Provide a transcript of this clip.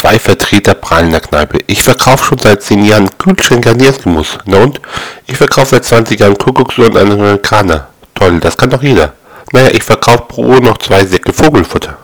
Zwei Vertreter prallen in der Kneipe. Ich verkaufe schon seit 10 Jahren Kühlschränke an Erstgemus. Na und? Ich verkaufe seit 20 Jahren Kuckucksuhr einen Amerikaner. Toll, das kann doch jeder. Naja, ich verkaufe pro Uhr noch zwei Säcke Vogelfutter.